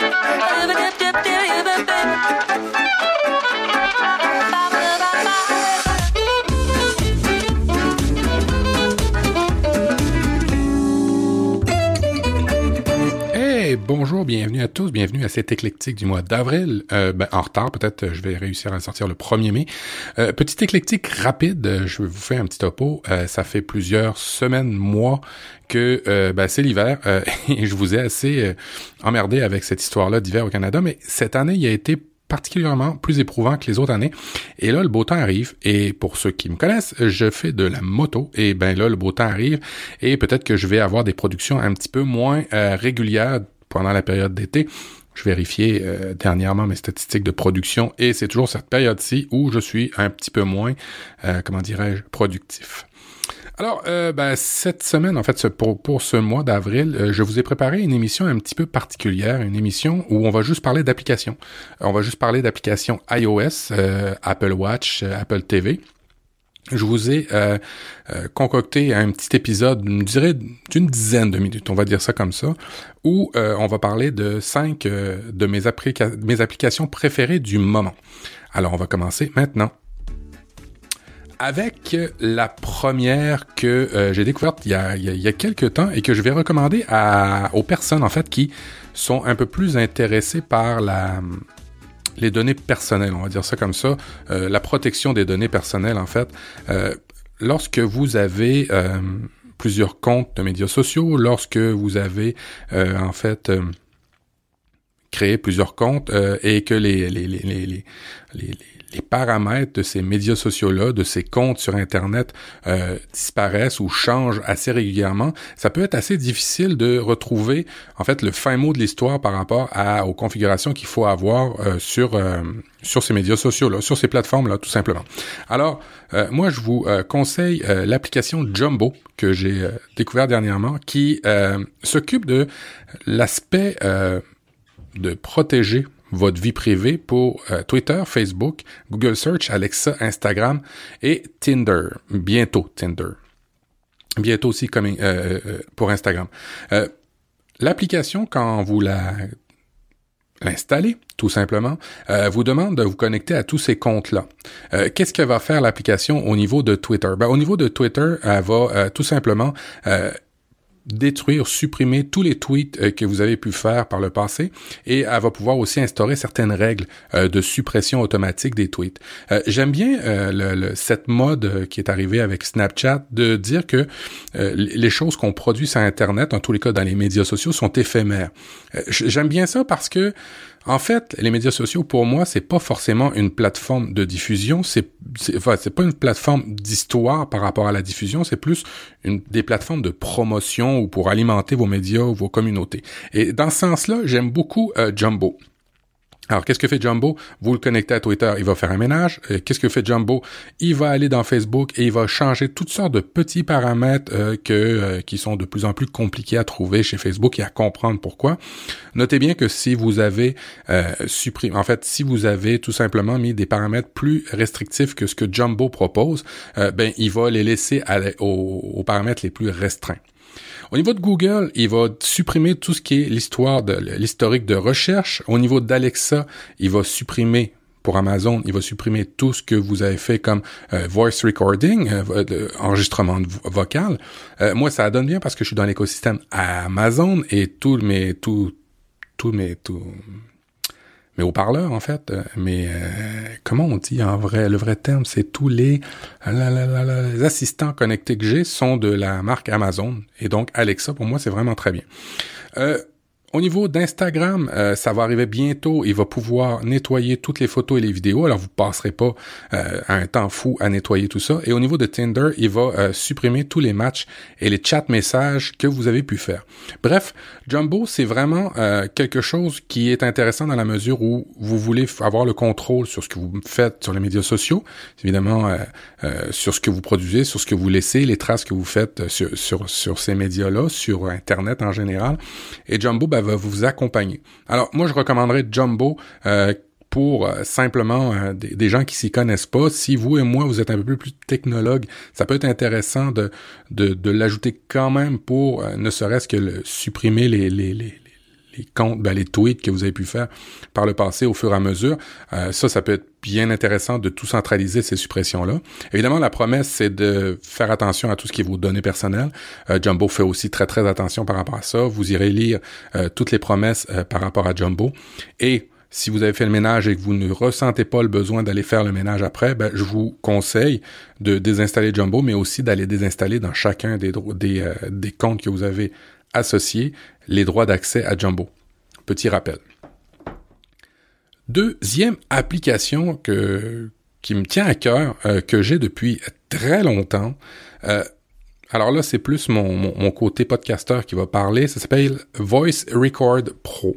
Bye. ba. Bienvenue à tous, bienvenue à cette éclectique du mois d'avril. Euh, ben, en retard, peut-être je vais réussir à sortir le 1er mai. Euh, petite éclectique rapide, euh, je vais vous faire un petit topo. Euh, ça fait plusieurs semaines, mois que ben, c'est l'hiver et je vous ai assez emmerdé avec cette histoire-là d'hiver au Canada, mais cette année, il a été particulièrement plus éprouvant que les autres années. Et là, le beau temps arrive. Et pour ceux qui me connaissent, je fais de la moto. Et ben là, le beau temps arrive. Et peut-être que je vais avoir des productions un petit peu moins régulières pendant la période d'été. Je vérifiais euh, dernièrement mes statistiques de production et c'est toujours cette période-ci où je suis un petit peu moins, euh, comment dirais-je, productif. Alors, euh, ben, cette semaine, en fait, pour, pour ce mois d'avril, je vous ai préparé une émission un petit peu particulière, une émission où on va juste parler d'applications. On va juste parler d'applications iOS, Apple Watch, Apple TV je vous ai euh, euh, concocté un petit épisode, je dirais d'une dizaine de minutes, on va dire ça comme ça, où euh, on va parler de cinq de mes, applications préférées du moment. Alors, on va commencer maintenant avec la première que j'ai découverte il y, a, il quelques temps et que je vais recommander aux personnes en fait qui sont un peu plus intéressées par la, les données personnelles, on va dire ça comme ça, euh, la protection des données personnelles en fait. Euh, lorsque vous avez euh, plusieurs comptes de médias sociaux, lorsque vous avez en fait créé plusieurs comptes et que les, les, les, les, les paramètres de ces médias sociaux-là, de ces comptes sur Internet euh, disparaissent ou changent assez régulièrement, ça peut être assez difficile de retrouver en fait le fin mot de l'histoire par rapport à, aux configurations qu'il faut avoir euh, sur euh, sur ces médias sociaux-là, sur ces plateformes-là, tout simplement. Alors, moi, je vous conseille l'application Jumbo que j'ai découvert dernièrement, qui s'occupe de l'aspect de protéger votre vie privée pour euh, Twitter, Facebook, Google Search, Alexa, Instagram et Tinder. Bientôt Tinder. Bientôt aussi comme, euh, euh, pour Instagram. L'application, quand vous la l'installer, tout simplement, vous demande de vous connecter à tous ces comptes-là. Qu'est-ce que va faire l'application au niveau de Twitter? Ben, au niveau de Twitter, elle va tout simplement détruire, supprimer tous les tweets euh, que vous avez pu faire par le passé et elle va pouvoir aussi instaurer certaines règles euh, de suppression automatique des tweets. Euh, j'aime bien le, cette mode qui est arrivée avec Snapchat de dire que les choses qu'on produit sur Internet, en tous les cas dans les médias sociaux, sont éphémères. J'aime bien ça parce que en fait, les médias sociaux, pour moi, c'est pas forcément une plateforme de diffusion, c'est c'est pas une plateforme d'histoire par rapport à la diffusion, c'est plus une, des plateformes de promotion ou pour alimenter vos médias ou vos communautés. Et dans ce sens-là, j'aime beaucoup euh, Jumbo. Alors, qu'est-ce que fait Jumbo? Vous le connectez à Twitter, il va faire un ménage. Euh, qu'est-ce que fait Jumbo? Il va aller dans Facebook et il va changer toutes sortes de petits paramètres euh, que, euh, qui sont de plus en plus compliqués à trouver chez Facebook et à comprendre pourquoi. Notez bien que si vous avez supprimé, en fait, si vous avez tout simplement mis des paramètres plus restrictifs que ce que Jumbo propose, ben, il va les laisser aux paramètres les plus restreints. Au niveau de Google, il va supprimer tout ce qui est l'histoire de l'historique de recherche. Au niveau d'Alexa, il va supprimer pour Amazon, il va supprimer tout ce que vous avez fait comme euh, voice recording, euh, enregistrement vocal. Euh, moi, ça donne bien parce que je suis dans l'écosystème Amazon et tous mes tout tous mes tout mais haut-parleurs en fait. Euh, mais euh, comment on dit en vrai Le vrai terme, c'est tous les, les assistants connectés que j'ai sont de la marque Amazon. Et donc Alexa, pour moi, c'est vraiment très bien. Euh, au niveau d'Instagram, euh, ça va arriver bientôt. Il va pouvoir nettoyer toutes les photos et les vidéos. Alors, vous passerez pas euh, un temps fou à nettoyer tout ça. Et au niveau de Tinder, il va euh, supprimer tous les matchs et les chat messages que vous avez pu faire. Bref, Jumbo, c'est vraiment quelque chose qui est intéressant dans la mesure où vous voulez avoir le contrôle sur ce que vous faites sur les médias sociaux, évidemment sur ce que vous produisez, sur ce que vous laissez, les traces que vous faites sur, sur, sur ces médias-là, sur Internet en général. Et Jumbo, ben, va vous accompagner. Alors moi je recommanderais Jumbo euh, pour euh, simplement euh, des, gens qui s'y connaissent pas. Si vous et moi, vous êtes un peu plus technologue, ça peut être intéressant de, l'ajouter quand même pour ne serait-ce que supprimer les, les comptes, ben, les tweets que vous avez pu faire par le passé au fur et à mesure. Euh, ça, ça peut être bien intéressant de tout centraliser ces suppressions-là. Évidemment, la promesse, c'est de faire attention à tout ce qui est vos données personnelles. Euh, Jumbo fait aussi très, très attention par rapport à ça. Vous irez lire euh, toutes les promesses par rapport à Jumbo. Et si vous avez fait le ménage et que vous ne ressentez pas le besoin d'aller faire le ménage après, ben, je vous conseille de désinstaller Jumbo, mais aussi d'aller désinstaller dans chacun des, des, euh, des comptes que vous avez associés les droits d'accès à Jumbo. Petit rappel. Deuxième application que, qui me tient à cœur, euh, que j'ai depuis très longtemps. Euh, alors là, c'est plus mon, mon, côté podcasteur qui va parler. Ça s'appelle Voice Record Pro.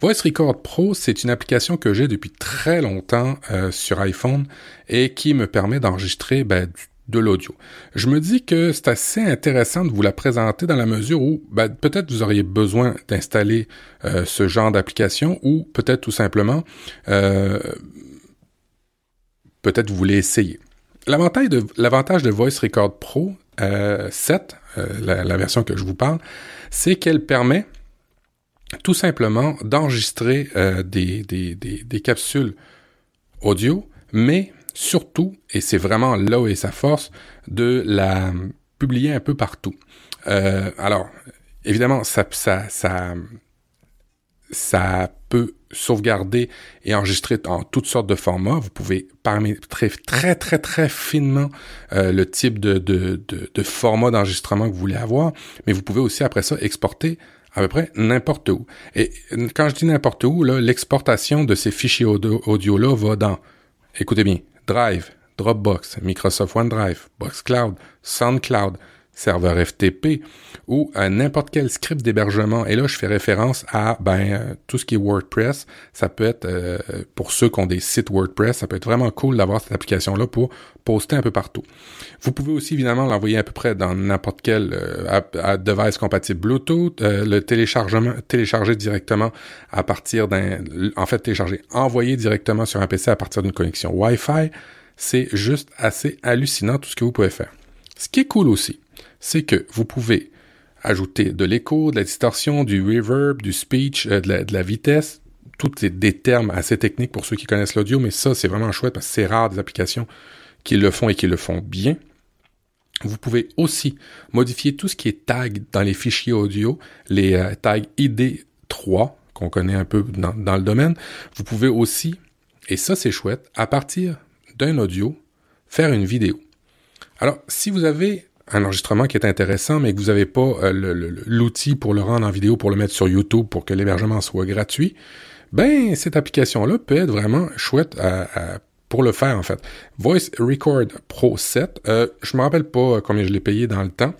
Voice Record Pro, c'est une application que j'ai depuis très longtemps euh, sur iPhone et qui me permet d'enregistrer ben, de l'audio. Je me dis que c'est assez intéressant de vous la présenter dans la mesure où ben, peut-être vous auriez besoin d'installer euh, ce genre d'application ou peut-être tout simplement euh, peut-être vous voulez essayer. L'avantage de, Voice Record Pro 7, la, la version que je vous parle, c'est qu'elle permet tout simplement d'enregistrer euh, des, capsules audio, mais surtout, et c'est vraiment là où est sa force, de la publier un peu partout. Euh, alors, évidemment, ça, ça, ça, ça peut sauvegarder et enregistrer en toutes sortes de formats. Vous pouvez paramétrer très, très, très finement euh, le type de, de, de, de format d'enregistrement que vous voulez avoir, mais vous pouvez aussi, après ça, exporter à peu près n'importe où. Et quand je dis n'importe où, l'exportation de ces fichiers audio-là va dans, écoutez bien, Drive, Dropbox, Microsoft OneDrive, Boxcloud, SoundCloud, serveur FTP ou n'importe quel script d'hébergement. Et là, je fais référence à ben euh, tout ce qui est WordPress. Ça peut être euh, pour ceux qui ont des sites WordPress, ça peut être vraiment cool d'avoir cette application-là pour poster un peu partout. Vous pouvez aussi évidemment l'envoyer à peu près dans n'importe quel euh, device compatible Bluetooth, le téléchargement télécharger directement à partir d'un en fait télécharger envoyer directement sur un PC à partir d'une connexion Wi-Fi. C'est juste assez hallucinant tout ce que vous pouvez faire. Ce qui est cool aussi, c'est que vous pouvez ajouter de l'écho, de la distorsion, du reverb, du speech, euh, de, la, vitesse, tous des termes assez techniques pour ceux qui connaissent l'audio, mais ça, c'est vraiment chouette parce que c'est rare des applications qui le font et qui le font bien. Vous pouvez aussi modifier tout ce qui est tag dans les fichiers audio, les euh, tags ID3 qu'on connaît un peu dans, dans, le domaine. Vous pouvez aussi, et ça c'est chouette, à partir d'un audio, faire une vidéo. Alors, si vous avez un enregistrement qui est intéressant, mais que vous n'avez pas euh, l'outil pour le rendre en vidéo, pour le mettre sur YouTube, pour que l'hébergement soit gratuit, ben cette application-là peut être vraiment chouette pour le faire en fait. Voice Record Pro 7, euh, je me rappelle pas combien je l'ai payé dans le temps,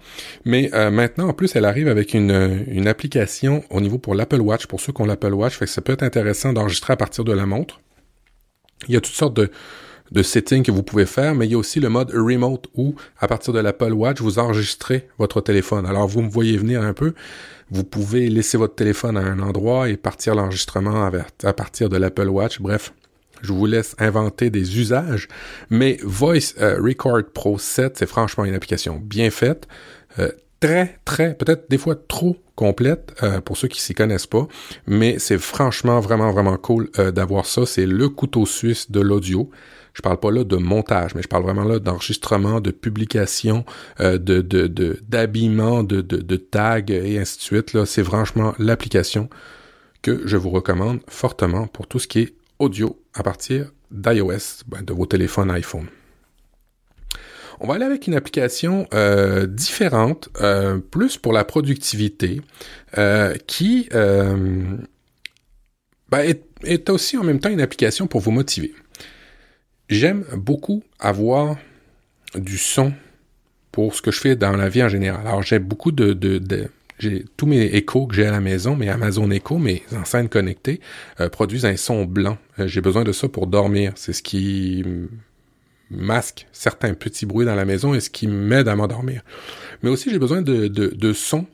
mais euh, maintenant en plus elle arrive avec une, une application au niveau pour l'Apple Watch, pour ceux qui ont l'Apple Watch, fait que ça peut être intéressant d'enregistrer à partir de la montre. Il y a toutes sortes de, de settings que vous pouvez faire, mais il y a aussi le mode remote où, à partir de l'Apple Watch, vous enregistrez votre téléphone. Alors, vous me voyez venir un peu. Vous pouvez laisser votre téléphone à un endroit et partir l'enregistrement à partir de l'Apple Watch. Bref, je vous laisse inventer des usages. Mais Voice euh, Record Pro 7, c'est franchement une application bien faite. Euh, très, très, peut-être des fois trop complète euh, pour ceux qui s'y connaissent pas, mais c'est franchement vraiment vraiment cool d'avoir ça. C'est le couteau suisse de l'audio. Je parle pas là de montage, mais je parle vraiment là d'enregistrement, de publication, euh, de d'habillement, de, de, de, tags et ainsi de suite. Là, c'est franchement l'application que je vous recommande fortement pour tout ce qui est audio à partir d'iOS, ben, de vos téléphones iPhone. On va aller avec une application euh, différente, euh, plus pour la productivité, euh, qui ben, est, est, aussi en même temps une application pour vous motiver. J'aime beaucoup avoir du son pour ce que je fais dans la vie en général. Alors j'ai beaucoup de, j'ai tous mes échos que j'ai à la maison, mes Amazon Echo, mes enceintes connectées euh, produisent un son blanc. Euh, j'ai besoin de ça pour dormir. C'est ce qui masque certains petits bruits dans la maison et ce qui m'aide à m'endormir. Mais aussi j'ai besoin de son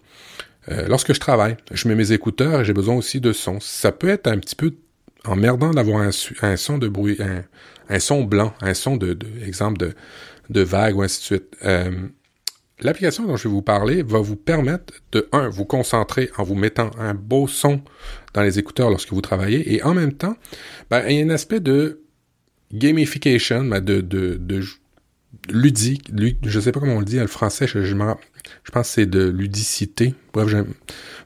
euh, lorsque je travaille. Je mets mes écouteurs et j'ai besoin aussi de son. Ça peut être un petit peu emmerdant d'avoir un, son de bruit, un, son blanc, un son de, de exemple de, de vague ou ainsi de suite. Euh, l'application dont je vais vous parler va vous permettre de, un, vous concentrer en vous mettant un beau son dans les écouteurs lorsque vous travaillez, et en même temps, ben, il y a un aspect de gamification, ben, de ludique, je sais pas comment on le dit en français, je pense que c'est de ludicité. Bref,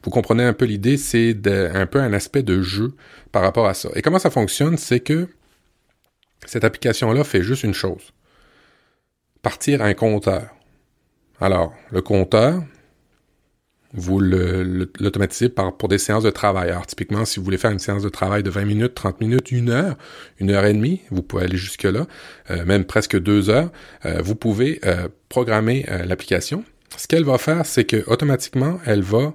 vous comprenez un peu l'idée, c'est un peu un aspect de jeu par rapport à ça. Et comment ça fonctionne, c'est que cette application-là fait juste une chose. Partir un compteur. Alors, le compteur, vous l'automatisez pour des séances de travail. Alors, typiquement, si vous voulez faire une séance de travail de 20 minutes, 30 minutes, une heure, une heure et demie, vous pouvez aller jusque-là, euh, même presque deux heures, euh, vous pouvez euh, programmer l'application. Ce qu'elle va faire, c'est que automatiquement, elle va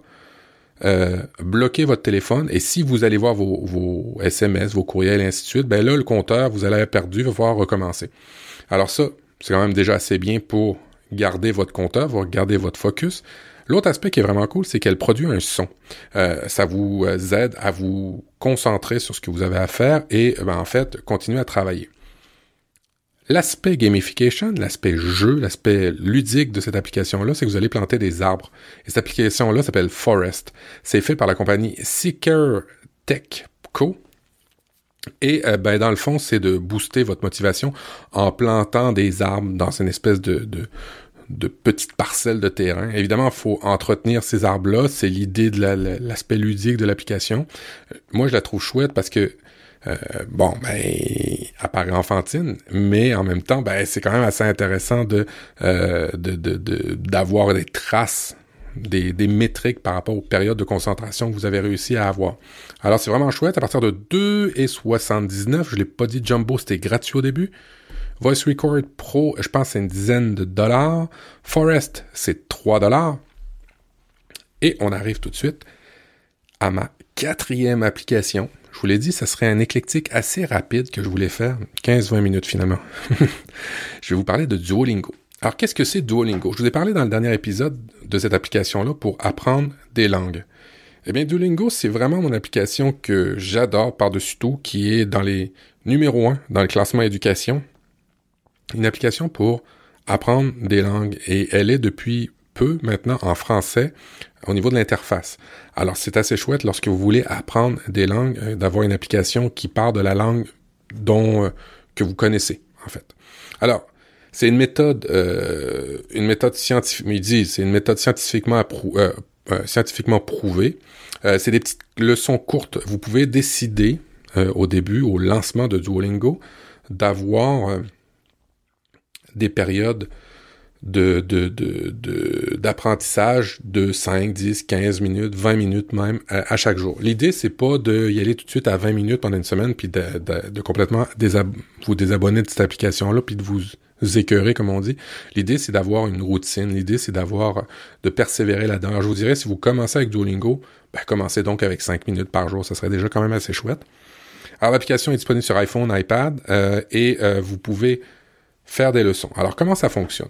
bloquer votre téléphone et si vous allez voir vos, vos, SMS, vos courriels et ainsi de suite, ben là, le compteur, vous allez avoir perdu, va pouvoir recommencer. Alors ça, c'est quand même déjà assez bien pour garder votre compteur, vous garder votre focus. L'autre aspect qui est vraiment cool, c'est qu'elle produit un son. Euh, ça vous euh, aide à vous concentrer sur ce que vous avez à faire et ben, en fait continuer à travailler. L'aspect gamification, l'aspect jeu, l'aspect ludique de cette application-là, c'est que vous allez planter des arbres. Et cette application-là s'appelle Forest. C'est fait par la compagnie Seeker Tech Co. Et euh, ben, dans le fond, c'est de booster votre motivation en plantant des arbres dans une espèce de, de petites parcelles de terrain. Évidemment, il faut entretenir ces arbres-là. C'est l'idée de l'aspect ludique de l'application. Euh, moi, je la trouve chouette parce que euh, bon, ben, elle paraît enfantine, mais en même temps, ben, c'est quand même assez intéressant de euh, d'avoir de, des traces, des, des métriques par rapport aux périodes de concentration que vous avez réussi à avoir. Alors, c'est vraiment chouette. À partir de 2,79, je l'ai pas dit Jumbo, c'était gratuit au début. Voice Record Pro, je pense c'est une dizaine de dollars. Forest, c'est 3 dollars. Et on arrive tout de suite à ma quatrième application. Je vous l'ai dit, ça serait un éclectique assez rapide que je voulais faire, 15-20 minutes finalement. je vais vous parler de Duolingo. Alors, qu'est-ce que c'est Duolingo? Je vous ai parlé dans le dernier épisode de cette application-là pour apprendre des langues. Eh bien, Duolingo, c'est vraiment mon application que j'adore par-dessus tout, qui est dans les numéros 1 dans le classement éducation une application pour apprendre des langues et elle est depuis peu maintenant en français au niveau de l'interface. Alors c'est assez chouette lorsque vous voulez apprendre des langues euh, d'avoir une application qui part de la langue dont euh, que vous connaissez en fait. Alors c'est une méthode euh, une méthode scientifique ils c'est une méthode scientifiquement scientifiquement prouvée. c'est des petites leçons courtes. Vous pouvez décider au début au lancement de Duolingo d'avoir des périodes de, d'apprentissage de, 5, 10, 15 minutes, 20 minutes même à, chaque jour. L'idée, c'est pas de y aller tout de suite à 20 minutes pendant une semaine, puis de, complètement vous désabonner de cette application-là, puis de vous écœurer, comme on dit. L'idée, c'est d'avoir une routine. L'idée, c'est d'avoir, de persévérer là-dedans. Je vous dirais, si vous commencez avec Duolingo, ben, commencez donc avec 5 minutes par jour. Ça serait déjà quand même assez chouette. Alors, l'application est disponible sur iPhone, iPad, euh, et euh, vous pouvez faire des leçons. Alors comment ça fonctionne?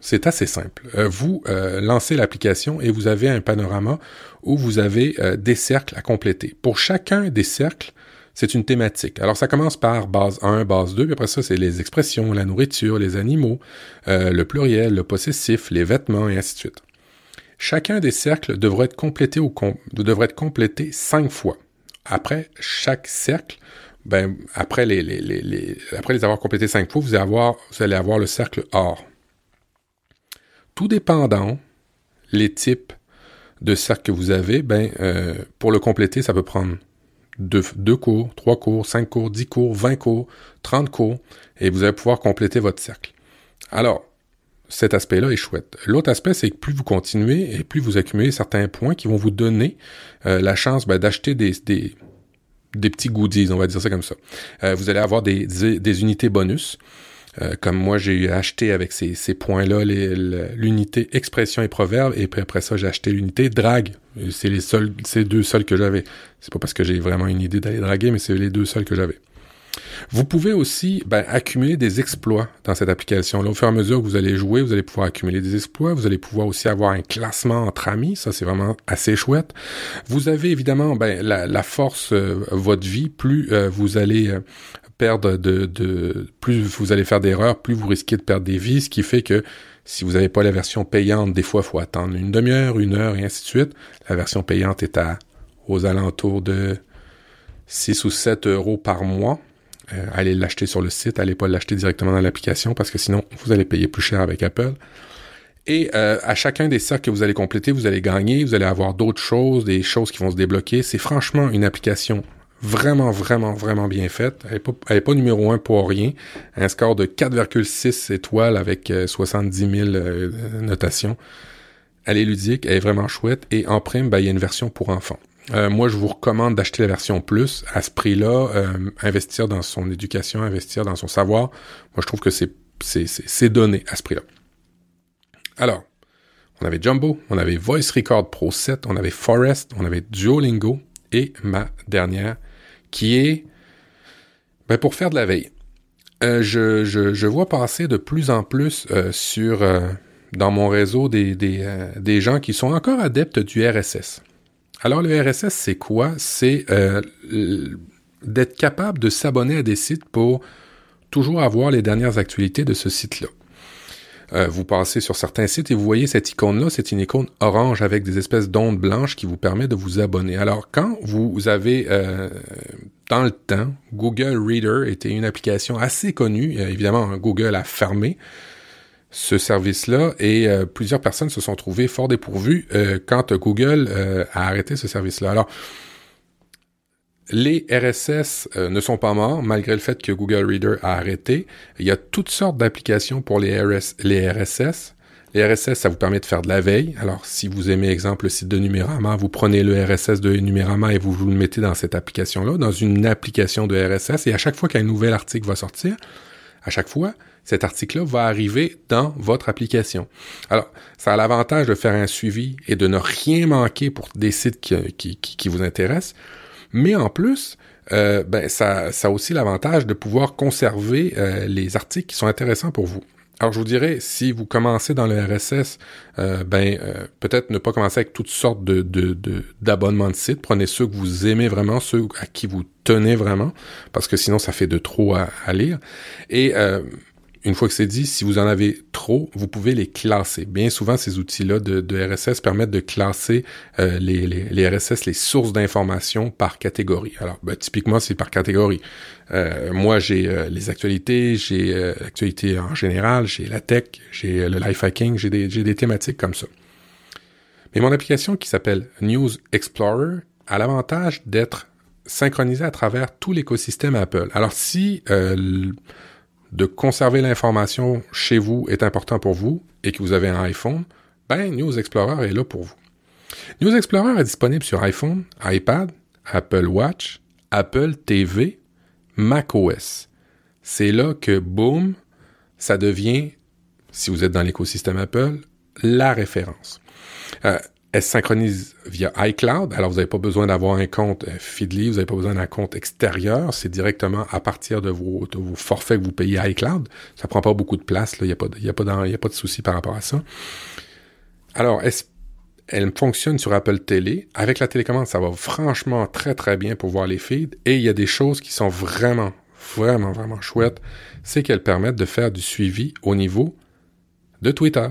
C'est assez simple. Euh, vous euh, lancez l'application et vous avez un panorama où vous avez euh, des cercles à compléter. Pour chacun des cercles, c'est une thématique. Alors ça commence par base 1, base 2, puis après ça, c'est les expressions, la nourriture, les animaux, le pluriel, le possessif, les vêtements, et ainsi de suite. Chacun des cercles devrait être complété, ou devrait être complété cinq fois. Après chaque cercle, ben, après, les, avoir complétés cinq fois, vous allez avoir, le cercle or. Tout dépendant les types de cercles que vous avez, ben, euh, pour le compléter, ça peut prendre deux, cours, trois cours, cinq cours, dix cours, vingt cours, trente cours, et vous allez pouvoir compléter votre cercle. Alors, cet aspect-là est chouette. L'autre aspect, c'est que plus vous continuez et plus vous accumulez certains points qui vont vous donner euh, la chance ben, d'acheter des, des petits goodies, on va dire ça comme ça. Euh, vous allez avoir des, des, unités bonus. Euh, comme moi, j'ai acheté avec ces, ces points-là l'unité expression et proverbe, et puis après ça, j'ai acheté l'unité drague. C'est les seuls, deux seuls que j'avais. C'est pas parce que j'ai vraiment une idée d'aller draguer, mais c'est les deux seuls que j'avais. Vous pouvez aussi ben, accumuler des exploits dans cette application-là. Au fur et à mesure que vous allez jouer, vous allez pouvoir accumuler des exploits. Vous allez pouvoir aussi avoir un classement entre amis. Ça, c'est vraiment assez chouette. Vous avez évidemment ben, la, force, euh, votre vie, plus euh, vous allez euh, perdre de, de, plus vous allez faire d'erreurs, plus vous risquez de perdre des vies, ce qui fait que Si vous n'avez pas la version payante, des fois, il faut attendre une demi-heure, une heure, et ainsi de suite. La version payante est à aux alentours de 6 ou 7 euros par mois. Euh, allez l'acheter sur le site, allez pas l'acheter directement dans l'application parce que sinon vous allez payer plus cher avec Apple. Et euh, à chacun des cercles que vous allez compléter, vous allez gagner, vous allez avoir d'autres choses, des choses qui vont se débloquer. C'est franchement une application vraiment, vraiment, vraiment bien faite. Elle n'est pas, numéro un pour rien. Un score de 4,6 étoiles avec 70 euh, 000 euh, notations. Elle est ludique, elle est vraiment chouette. Et en prime, ben, il y a une version pour enfants. Euh, moi, je vous recommande d'acheter la version plus. À ce prix-là, investir dans son éducation, investir dans son savoir. Moi, je trouve que c'est, c'est, c'est donné à ce prix-là. Alors, on avait Jumbo, on avait Voice Record Pro 7, on avait Forest, on avait Duolingo et ma dernière qui est ben, pour faire de la veille. Euh, je, je, vois passer de plus en plus euh, sur euh, dans mon réseau des, des, des, gens qui sont encore adeptes du RSS. Alors le RSS, c'est quoi? C'est d'être capable de s'abonner à des sites pour toujours avoir les dernières actualités de ce site-là. Euh, vous passez sur certains sites et vous voyez cette icône-là, c'est une icône orange avec des espèces d'ondes blanches qui vous permet de vous abonner. Alors quand vous avez euh, dans le temps, Google Reader était une application assez connue. Euh, évidemment, Google a fermé ce service-là et plusieurs personnes se sont trouvées fort dépourvues quand Google a arrêté ce service-là. Alors les RSS euh, ne sont pas morts, malgré le fait que Google Reader a arrêté. Il y a toutes sortes d'applications pour les, RSS. Les RSS, ça vous permet de faire de la veille. Alors, si vous aimez, exemple, le site de Numérama, vous prenez le RSS de Numérama et vous le mettez dans cette application-là, dans une application de RSS. Et à chaque fois qu'un nouvel article va sortir, à chaque fois, cet article-là va arriver dans votre application. Alors, ça a l'avantage de faire un suivi et de ne rien manquer pour des sites qui, qui vous intéressent. Mais en plus, euh, ben, ça, ça a aussi l'avantage de pouvoir conserver euh, les articles qui sont intéressants pour vous. Alors je vous dirais, si vous commencez dans le RSS, euh, ben peut-être ne pas commencer avec toutes sortes de, d'abonnements de, sites. Prenez ceux que vous aimez vraiment, ceux à qui vous tenez vraiment, parce que sinon ça fait de trop à, à lire. Et une fois que c'est dit, si vous en avez trop, vous pouvez les classer. Bien souvent, ces outils-là de, RSS permettent de classer euh, les, les, RSS, les sources d'informations par catégorie. Alors, ben, typiquement, c'est par catégorie. Euh, moi, j'ai euh, les actualités, j'ai l'actualité en général, j'ai la tech, j'ai le life hacking, j'ai des, des thématiques comme ça. Mais mon application qui s'appelle News Explorer a l'avantage d'être synchronisée à travers tout l'écosystème Apple. Alors, si de conserver l'information chez vous est important pour vous et que vous avez un iPhone, ben News Explorer est là pour vous. News Explorer est disponible sur iPhone, iPad, Apple Watch, Apple TV, macOS. C'est là que, boum, ça devient, si vous êtes dans l'écosystème Apple, la référence. Euh, elle se synchronise via iCloud. Alors, vous n'avez pas besoin d'avoir un compte euh, Feedly, vous n'avez pas besoin d'un compte extérieur. C'est directement à partir de vos, forfaits que vous payez iCloud. Ça prend pas beaucoup de place. Il n'y a, pas de, a, de souci par rapport à ça. Alors, elle fonctionne sur Apple Télé? Avec la télécommande, ça va franchement très très bien pour voir les feeds. Et il y a des choses qui sont vraiment, vraiment, vraiment chouettes. C'est qu'elles permettent de faire du suivi au niveau de Twitter.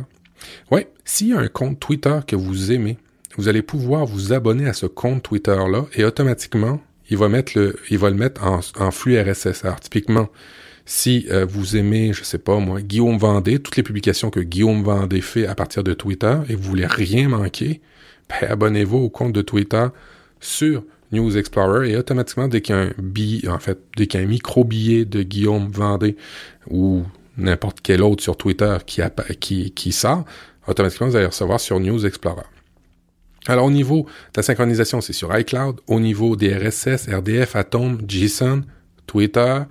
Oui, s'il y a un compte Twitter que vous aimez, vous allez pouvoir vous abonner à ce compte Twitter-là et automatiquement, il va mettre le, mettre en, flux RSS. Typiquement, si euh, vous aimez, je sais pas moi, Guillaume Vendée, toutes les publications que Guillaume Vendée fait à partir de Twitter et vous voulez rien manquer, ben, abonnez-vous au compte de Twitter sur News Explorer et automatiquement, dès qu'il billet, en fait, dès qu'il un micro-billet de Guillaume Vendée ou n'importe quel autre sur Twitter qui, qui, qui sort, automatiquement, vous allez recevoir sur News Explorer. Alors, au niveau de la synchronisation, c'est sur iCloud. Au niveau des RSS, RDF, Atom, JSON, Twitter,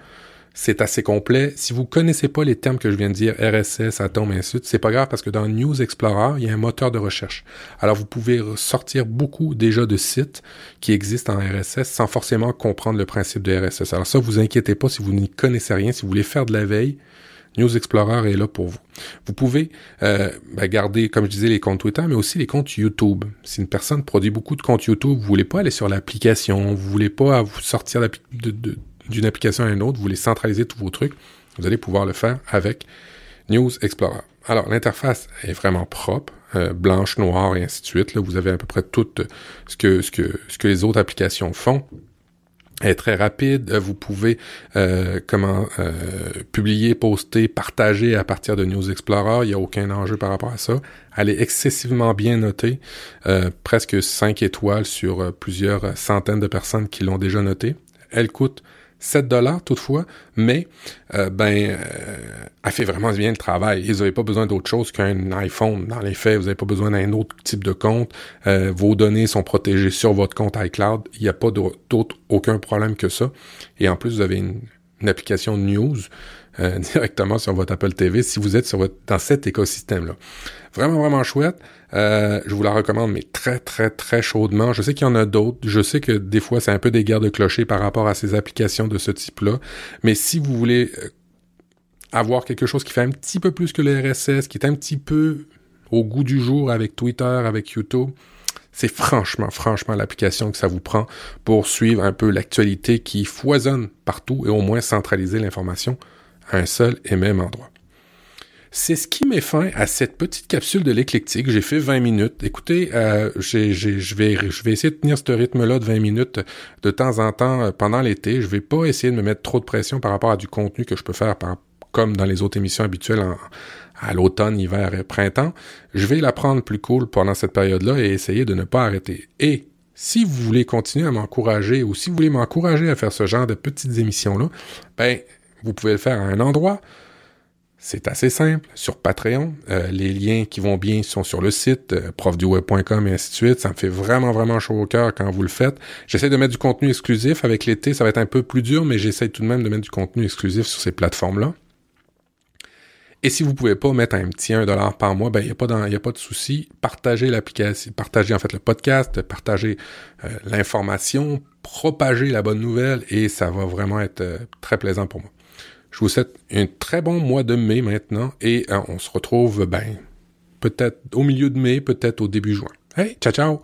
c'est assez complet. Si vous connaissez pas les termes que je viens de dire, RSS, Atom, et ainsi de suite, c'est pas grave parce que dans News Explorer, il y a un moteur de recherche. Alors, vous pouvez sortir beaucoup déjà de sites qui existent en RSS sans forcément comprendre le principe de RSS. Alors ça, vous inquiétez pas si vous n'y connaissez rien, si vous voulez faire de la veille, News Explorer est là pour vous. Vous pouvez euh, ben, garder, comme je disais, les comptes Twitter, mais aussi les comptes YouTube. Si une personne produit beaucoup de comptes YouTube, vous voulez pas aller sur l'application, vous voulez pas vous sortir d'une application à une autre, vous voulez centraliser tous vos trucs, vous allez pouvoir le faire avec News Explorer. Alors, l'interface est vraiment propre, euh, blanche, noire et ainsi de suite. Là, vous avez à peu près tout ce que, ce que, ce que les autres applications font est très rapide. Vous pouvez euh, comment euh, publier, poster, partager à partir de News Explorer. Il n'y a aucun enjeu par rapport à ça. Elle est excessivement bien notée, euh, presque 5 étoiles sur plusieurs centaines de personnes qui l'ont déjà notée. Elle coûte 7 dollars toutefois, mais euh, ben, euh, elle fait vraiment bien le travail. Vous n'avez pas besoin d'autre chose qu'un iPhone. Dans les faits, vous n'avez pas besoin d'un autre type de compte. Euh, vos données sont protégées sur votre compte iCloud. Il n'y a pas d'autre aucun problème que ça. Et en plus, vous avez une, une application news directement sur votre Apple TV si vous êtes sur votre, dans cet écosystème-là. Vraiment, vraiment chouette. Euh, je vous la recommande, mais très, très, très chaudement. Je sais qu'il y en a d'autres. Je sais que des fois, c'est un peu des guerres de clocher par rapport à ces applications de ce type-là. Mais si vous voulez euh, avoir quelque chose qui fait un petit peu plus que le RSS, qui est un petit peu au goût du jour avec Twitter, avec YouTube, c'est franchement, franchement l'application que ça vous prend pour suivre un peu l'actualité qui foisonne partout et au moins centraliser l'information à un seul et même endroit. C'est ce qui met fin à cette petite capsule de l'éclectique. J'ai fait 20 minutes. Écoutez, euh, je vais, vais essayer de tenir ce rythme-là de 20 minutes de temps en temps euh, pendant l'été. Je vais pas essayer de me mettre trop de pression par rapport à du contenu que je peux faire comme dans les autres émissions habituelles à l'automne, hiver et printemps. Je vais la prendre plus cool pendant cette période-là et essayer de ne pas arrêter. Et si vous voulez continuer à m'encourager ou si vous voulez m'encourager à faire ce genre de petites émissions-là, ben, vous pouvez le faire à un endroit c'est assez simple. Sur Patreon, euh, les liens qui vont bien sont sur le site, euh, profduweb.com et ainsi de suite. Ça me fait vraiment, vraiment chaud au cœur quand vous le faites. J'essaie de mettre du contenu exclusif. Avec l'été, ça va être un peu plus dur, mais j'essaie tout de même de mettre du contenu exclusif sur ces plateformes-là. Et si vous pouvez pas mettre un petit 1$ par mois, ben il n'y a, pas a pas de souci. Partagez l'application, partagez en fait le podcast, partagez euh, l'information, propagez la bonne nouvelle et ça va vraiment être euh, très plaisant pour moi. Je vous souhaite un très bon mois de mai maintenant et euh, on se retrouve ben peut-être au milieu de mai, peut-être au début juin. Hey, ciao ciao.